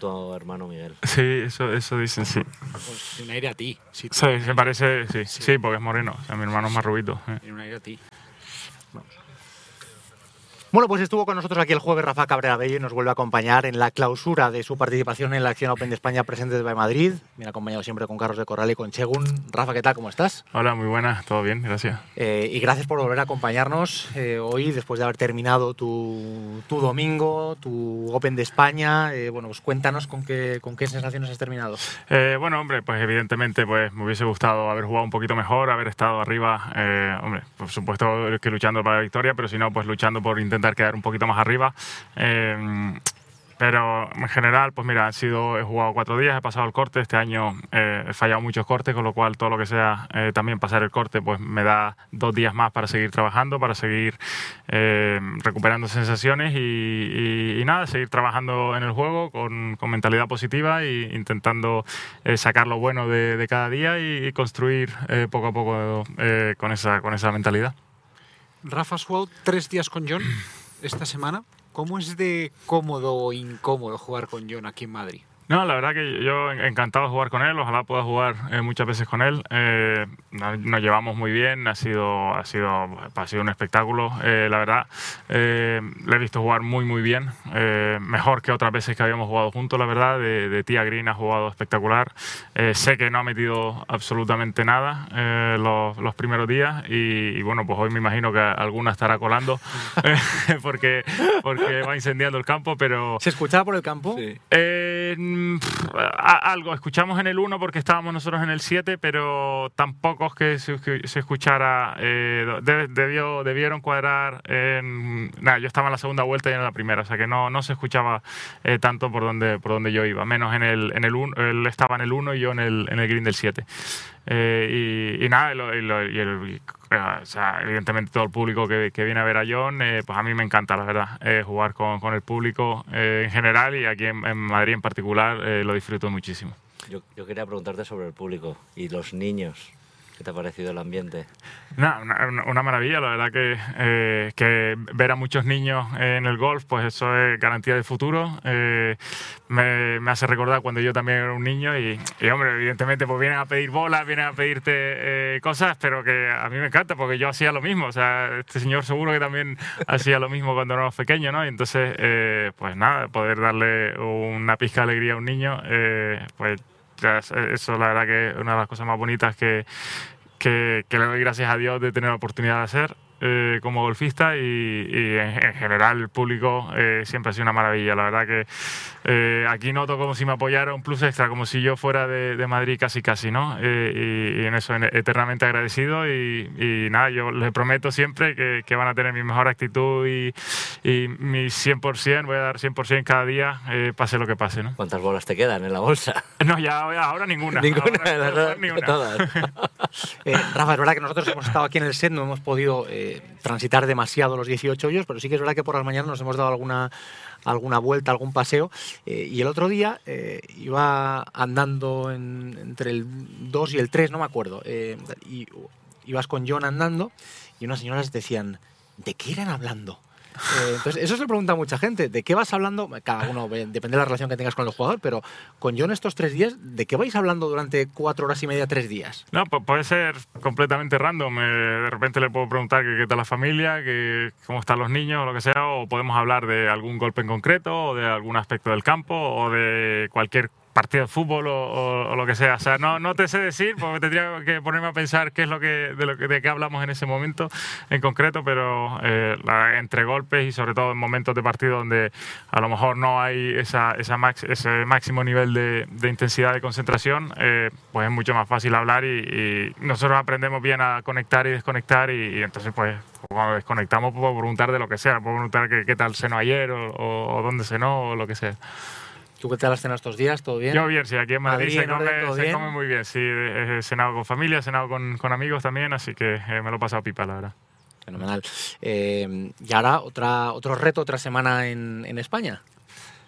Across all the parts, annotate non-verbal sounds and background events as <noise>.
tu hermano Miguel. Sí, eso, eso dicen, sí. Pues tiene aire a ti. Sí, Sí, se parece, sí, sí, porque es moreno. O sea, mi hermano es más rubito. eh. Un aire a ti. Bueno, pues estuvo con nosotros aquí el jueves Rafa Cabrera Bello y nos vuelve a acompañar en la clausura de su participación en la Acción Open de España presente de Madrid. Viene acompañado siempre con Carlos de Corral y con Chegun. Rafa, ¿qué tal? ¿Cómo estás? Hola, muy buena, todo bien, gracias. Eh, y gracias por volver a acompañarnos eh, hoy, después de haber terminado tu, tu domingo, tu Open de España. Eh, bueno, pues cuéntanos con qué, con qué sensaciones has terminado. Bueno, hombre, pues evidentemente pues me hubiese gustado haber jugado un poquito mejor, haber estado arriba, hombre, por supuesto que luchando para la victoria, pero si no, pues luchando por intentar quedar un poquito más arriba. Eh, pero en general, pues mira, han sido, he jugado cuatro días, he pasado el corte, este año eh, he fallado muchos cortes, con lo cual todo lo que sea eh, también pasar el corte, pues me da dos días más para seguir trabajando, para seguir eh, recuperando sensaciones y, y- y nada, seguir trabajando en el juego con, con mentalidad positiva e intentando eh, sacar lo bueno de, de cada día y, y construir eh, poco a poco eh, con, esa, con esa mentalidad. Rafa jugado tres días con John esta semana. ¿Cómo es de cómodo o incómodo jugar con John aquí en Madrid? No, la verdad que yo encantado de jugar con él, ojalá pueda jugar eh, muchas veces con él. Eh, nos llevamos muy bien, ha sido, ha sido, ha sido un espectáculo. Eh, la verdad, eh, le he visto jugar muy, muy bien, eh, mejor que otras veces que habíamos jugado juntos, la verdad. De, de Tía Green ha jugado espectacular. Eh, sé que no ha metido absolutamente nada eh, los, los primeros días y, y bueno, pues hoy me imagino que alguna estará colando <laughs> porque, porque va incendiando el campo, pero... ¿Se escuchaba por el campo? Algo, escuchamos en el 1 porque estábamos nosotros en el 7, pero tampoco es que se, se escuchara. eh, de- debió, debieron cuadrar. En, nada, yo estaba en la segunda vuelta y en la primera, o sea que no, no se escuchaba eh, tanto por donde, por donde yo iba, menos en el, en el 1, él estaba en el 1 y yo en el, en el green del 7. Eh, y, y nada, lo- y eh, evidentemente todo el público que, viene a ver a John, eh, pues a mí me encanta, la verdad, eh, jugar con, con el público eh, en general y aquí en, en Madrid en particular lo disfruto muchísimo. Yo, yo quería preguntarte sobre el público y los niños. ¿Qué te ha parecido el ambiente? Nada, una, una- maravilla, la verdad que, eh, que ver a muchos niños en el golf, pues eso es garantía de futuro. Eh, me, me hace recordar cuando yo también era un niño y, y, hombre, evidentemente pues vienen a pedir bolas, vienen a pedirte eh, cosas, pero que a mí me encanta porque yo hacía lo mismo. O sea, este señor seguro que también hacía lo mismo cuando éramos pequeños, ¿no? Y entonces, eh, pues nada, poder darle una pizca de alegría a un niño, eh, pues eso la verdad que es una de las cosas más bonitas que, que, que le doy gracias a Dios de tener la oportunidad de hacer eh, como golfista y, y en, en general el público eh, siempre ha sido una maravilla. La verdad que eh, aquí noto como si me apoyara un plus extra, como si yo fuera de, de Madrid casi casi, ¿no? Y, y en eso en- eternamente agradecido y, y nada, yo les prometo siempre que, que van a tener mi mejor actitud y, mi 100%, voy a dar 100% cada día, pase lo que pase, ¿no? ¿Cuántas bolas te quedan en la bolsa? <laughs> No, ya ahora ninguna. Ninguna, Ahora- <laughs> ahora das ninguna. todas. <laughs> Rafa, es verdad que nosotros hemos estado aquí en el set, no hemos podido transitar demasiado los 18 hoyos, pero sí que es verdad que por las mañanas nos hemos dado alguna, alguna vuelta, algún paseo. eh, y el otro día eh, iba andando en- entre el 2 y el 3, no me acuerdo. eh, y ibas con John andando y unas señoras decían, ¿de qué irán hablando? Eh, entonces, eso se le pregunta a mucha gente. ¿De qué vas hablando? Cada uno, depende de la relación que tengas con el jugador, pero con John estos tres días, ¿de qué vais hablando durante cuatro horas y media, tres días? No, pu- puede ser completamente random. eh, de repente le puedo preguntar qué tal la familia, que cómo están los niños, o lo que sea, o podemos hablar de algún golpe en concreto, o de algún aspecto del campo, o de cualquier partido de fútbol o, o- o lo que sea. O sea, no, no te sé decir, porque tendría que ponerme a pensar qué es lo que de lo que de qué hablamos en ese momento en concreto, pero eh, la- entre golpes y sobre todo en momentos de partido donde a lo mejor no hay esa, esa max- ese máximo nivel de, de intensidad de concentración, eh, pues es mucho más fácil hablar y, y nosotros aprendemos bien a conectar y desconectar y, y entonces pues cuando desconectamos puedo preguntar de lo que sea, puedo preguntar qué, qué tal cenó ayer o, o- o dónde cenó o lo que sea. ¿Tú qué tal has cenado estos días? ¿Todo bien? Yo bien, sí, aquí en Madrid, Madrid, se, en orden, come, ¿todo se come muy bien, sí, he he cenado con familia, he cenado con, con amigos también, así que eh, me lo he pasado pipa, la verdad. Fenomenal. Eh, y ahora otra, otro reto, otra semana en, en España.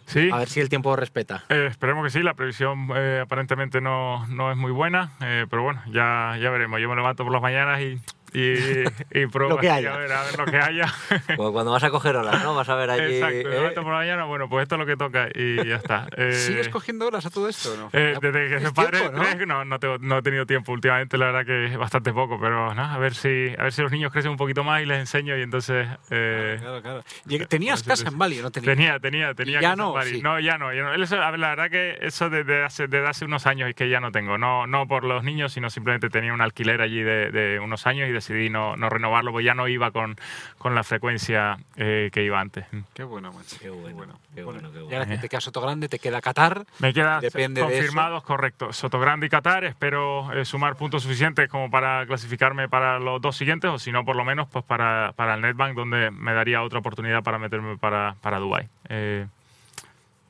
Sí. A ver si el tiempo respeta. Eh, esperemos que sí, la previsión eh, aparentemente no, no es muy buena, eh, pero bueno, ya, ya veremos. Yo me levanto por las mañanas y y, y <laughs> pruebas Lo que y haya. A ver, a ver lo que haya. Como <laughs> cuando vas a coger olas, ¿no? Vas a ver allí. Exacto, ¿eh? de por la mañana, bueno, pues esto es lo que toca y ya está. <laughs> Eh, ¿Sigues cogiendo horas a todo esto no? eh, desde que soy padre tiempo, de tres, no, no, tengo- no he tenido tiempo últimamente, la verdad que es bastante poco, pero nada, a ver si a ver si los niños crecen un poquito más y les enseño y entonces eh, Claro, claro. Lleg- ¿Tenías sí, casa en Bali o no tenías? tenía tenía tenía ya casa en no, Bali. sí. no ya no, ya no. Eso, a ver, la verdad que eso desde hace desde hace unos años es que ya no tengo, no no por los niños, sino simplemente tenía un alquiler allí de, de unos años y decidí no, no renovarlo, porque ya no iba con, con la frecuencia eh, que iba antes. Qué bueno, macho. Qué bueno, qué bueno, qué Y ahora bueno. que te queda Soto Grande, te queda Qatar. Me queda Depende de confirmados, correcto. Sotogrande y Qatar, espero eh, sumar puntos suficientes como para clasificarme para los dos siguientes, o si no, por lo menos pues para, para el Netbank, donde me daría otra oportunidad para meterme para, para Dubái. Eh,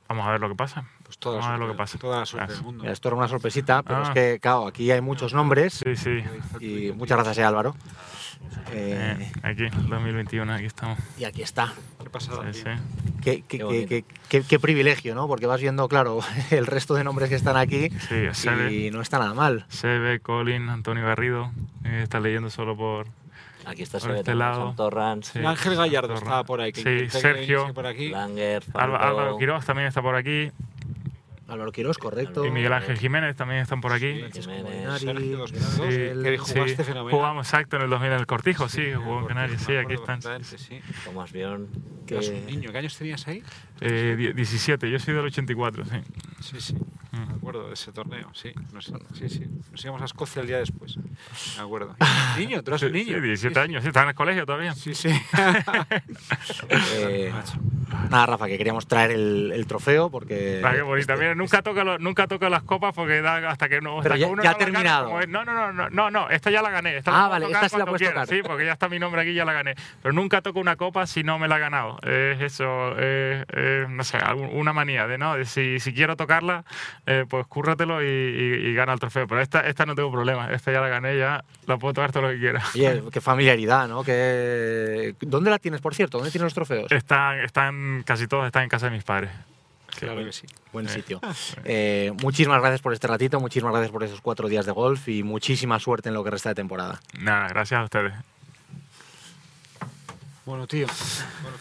vamos a ver lo que pasa. Pues toda la Vamos a ver suerte, lo que pasa. Toda la suerte Gracias. del mundo. Mira, esto era una sorpresita, pero Ah. es que, claro, aquí hay muchos nombres Sí, sí. y muchas gracias, eh, Álvaro. Eh, Eh, aquí, 2021, aquí estamos. y aquí está. Qué pasada, Sí, tío. sí. Qué, qué- Qué bonito. qué- qué- qué privilegio, ¿no? Porque vas viendo, claro, <laughs> el resto de nombres que están aquí Sí, Sebe, y no está nada mal. Sebe, Colin, Antonio Garrido. Eh, estás leyendo solo por. Aquí está Por Sebe, este lado. Sí. Ángel Gallardo Torra. estaba por ahí. Que Sí, Sergio. por aquí. Langer, Álvaro Quiroz también está por aquí. Álvaro Quiroz, correcto. Y Miguel Ángel Jiménez también están por aquí. Jiménez, Sergio, Sí, minutos, que jugaste sí. fenomenal. Jugamos exacto en el 2000 en el Cortijo, sí, jugó en Canarias, sí, aquí están. sí. Tomás Bion. Que eras un niño. ¿Qué años tenías ahí? Eh, die- 17, yo soy del 84, sí. Sí, sí. Mm. Me acuerdo de ese torneo, sí. Nos, sí, sí. Nos íbamos a Escocia el día después. Me acuerdo. <laughs> Niño, tú eras un niño. sí, 17 Sí, sí. años, sí, estaba en el colegio todavía. Sí, sí. <laughs> Eh, Macho. Nada, Rafa, que queríamos traer el, el trofeo porque... Bonita. este- Mira, nunca toca, lo- nunca toca las copas porque da hasta que no. hasta Pero que ya- uno ya no ha terminado. no, no, no, no, no, no, esta ya la gané. Esta Ah, la vale, esta sí la puedes quiera, tocar. Sí, porque ya está mi nombre aquí, ya la gané. Pero nunca toco una copa si no me la he ganado. Es eso, eh, eh, no sé, una manía de no, de si, si quiero tocarla, eh, pues cúrratelo y, y- y gana el trofeo. Pero esta, esta no tengo problema, esta ya la gané, ya la puedo tocar todo lo que quiera. Oye, qué familiaridad, ¿no? <laughs> Que... ¿Dónde la tienes, por cierto? ¿Dónde tienes los trofeos? Están, están, casi todos están en casa de mis padres. Claro que sí. Buen sitio. Eh, muchísimas gracias por este ratito, muchísimas gracias por esos cuatro días de golf y muchísima suerte en lo que resta de temporada. Nada, gracias a ustedes. Bueno, tío.